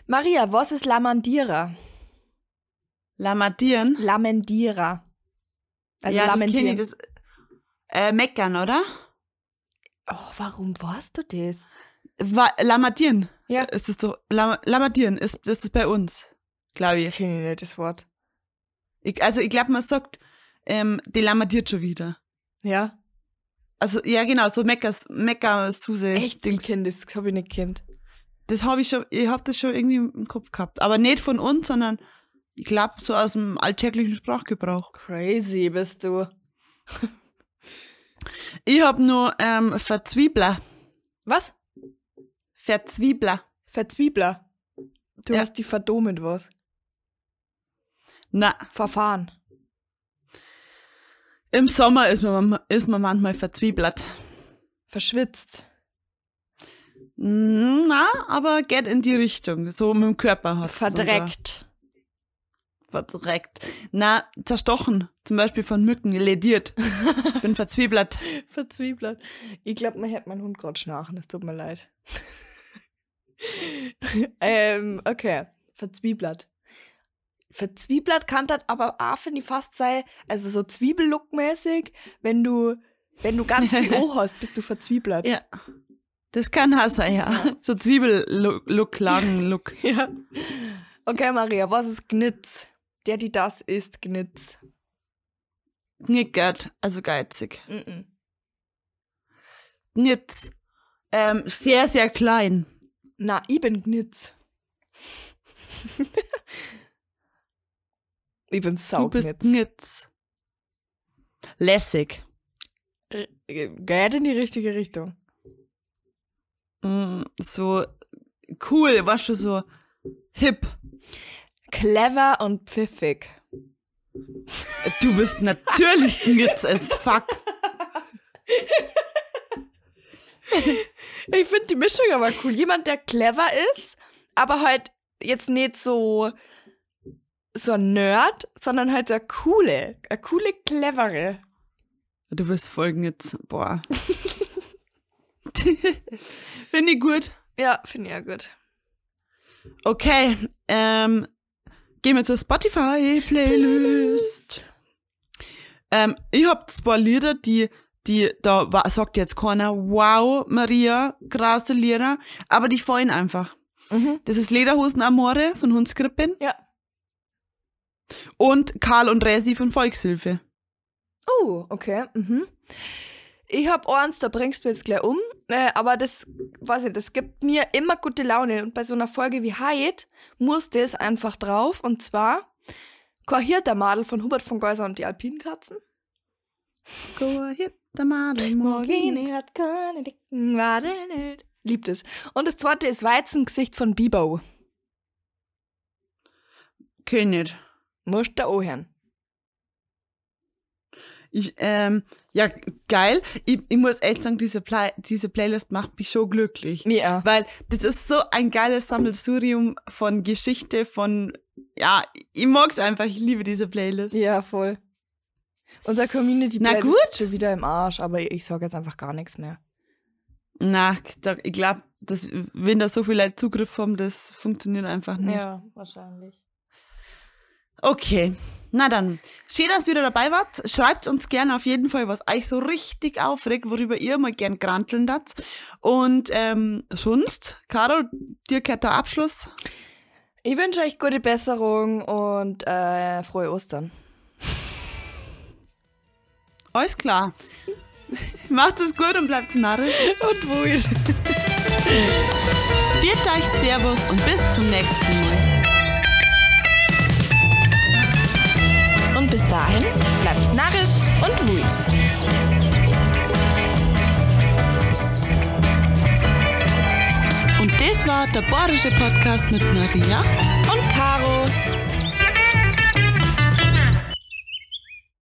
Maria, was ist Lamandierer? Lamadieren. Lamendierer. Also ja, das lamentieren. ich, das, äh, meckern, oder? oh, warum warst du das? Wa Lamadieren. Ja. Ist das so? Lam Lamadieren ist das ist bei uns, glaube ich. Kenn ich nicht das Wort. ich. Also ich glaube, man sagt, ähm, die lamadiert schon wieder. Ja? Also ja, genau, so Meckers, Mecker-Suse. Echt? Ich kenn das, das hab ich nicht kennt. Das habe ich schon, ich habe das schon irgendwie im Kopf gehabt. Aber nicht von uns, sondern ich glaube so aus dem alltäglichen Sprachgebrauch. Crazy bist du. Ich habe nur ähm, Verzwiebler. Was? Verzwiebler. Verzwiebler. Du Ja. hast die mit was. Na, Verfahren. im Sommer ist man, ist man manchmal verzwieblert. Verschwitzt. Na, aber geht in die Richtung. So mit dem Körper hat Verdreckt. Verdreckt. Na, zerstochen. Zum Beispiel von Mücken, lediert. Bin verzwieblert. Verzwieblert. Ich glaube, man hätte meinen Hund gerade schnarchen. Es tut mir leid. ähm, okay. Verzwieblert. Verzwieblert kann das aber auch, finde ich, fast sein, also so Zwiebellook-mäßig, wenn du, wenn du ganz viel O hast, bist du verzwieblert. Ja. Das kann auch sein, ja. So Zwiebel-Look, Lagen-Look. Ja. Okay, Maria, was ist Gnitz? Der, die das ist, Gnitz. Knickert, also geizig. Mm-mm. Nitz. Ähm, sehr, sehr klein. Na, ich bin Gnitz. ich bin Du Saugnitz. bist Nitz. Lässig. Äh, Geht in die richtige Richtung. Mm, so cool, warst du so hip. Clever und pfiffig. Du bist natürlich Nitz as fuck. Ich finde die Mischung aber cool. Jemand, der clever ist, aber halt jetzt nicht so so ein Nerd, sondern halt so eine coole, eine coole, clevere. Du bist voll Nitz. Boah. Finde ich gut. Ja, finde ich ja gut. Okay, ähm, gehen wir zur Spotify-Playlist. Ähm, ich hab zwei Lieder, die, die, da sagt jetzt keiner, wow, Maria, krasse Lieder, aber die fallen einfach. Mhm. Das ist Lederhosen Amore von Hundskrippen Ja. Und Karl und Resi von Volkshilfe. Oh, okay. Mhm. ich hab eins, da bringst du jetzt gleich um, äh, aber das, weiß ich, das gibt mir immer gute Laune und bei so einer Folge wie Hyde muss das einfach drauf und zwar Kohiert der Madel von Hubert von Geuser und die Alpinkatzen. Kohiert der Madel, Morgini. hat keine dicken Wadeln nicht. Liebt es. Und das zweite ist Weizengesicht von Bibo. Kenn nicht. Musst du auch hören. Ich, ähm, ja, geil. Ich, ich muss echt sagen, diese, Play diese Playlist macht mich schon glücklich. Ja. Weil das ist so ein geiles Sammelsurium von Geschichte, von, ja, ich mag's einfach. Ich liebe diese Playlist. Ja, voll. Unser Community Na Playlist gut. ist schon wieder im Arsch, aber ich sag jetzt einfach gar nichts mehr. Na, ich glaube, wenn da so viele Leute Zugriff haben, das funktioniert einfach nicht. Ja, wahrscheinlich. Okay. Na dann, schön, dass ihr wieder dabei wart. Schreibt uns gerne auf jeden Fall, was euch so richtig aufregt, worüber ihr mal gern granteln habt. Und ähm, sonst, Caro, dir gehört der Abschluss. Ich wünsche euch gute Besserung und äh, frohe Ostern. Alles klar. Macht es gut und bleibt narrisch. Und wohl. Viert euch, Servus und bis zum nächsten Mal. Und bis dahin bleibt's narrisch und wut. Und das war der Bayerische Podcast mit Maria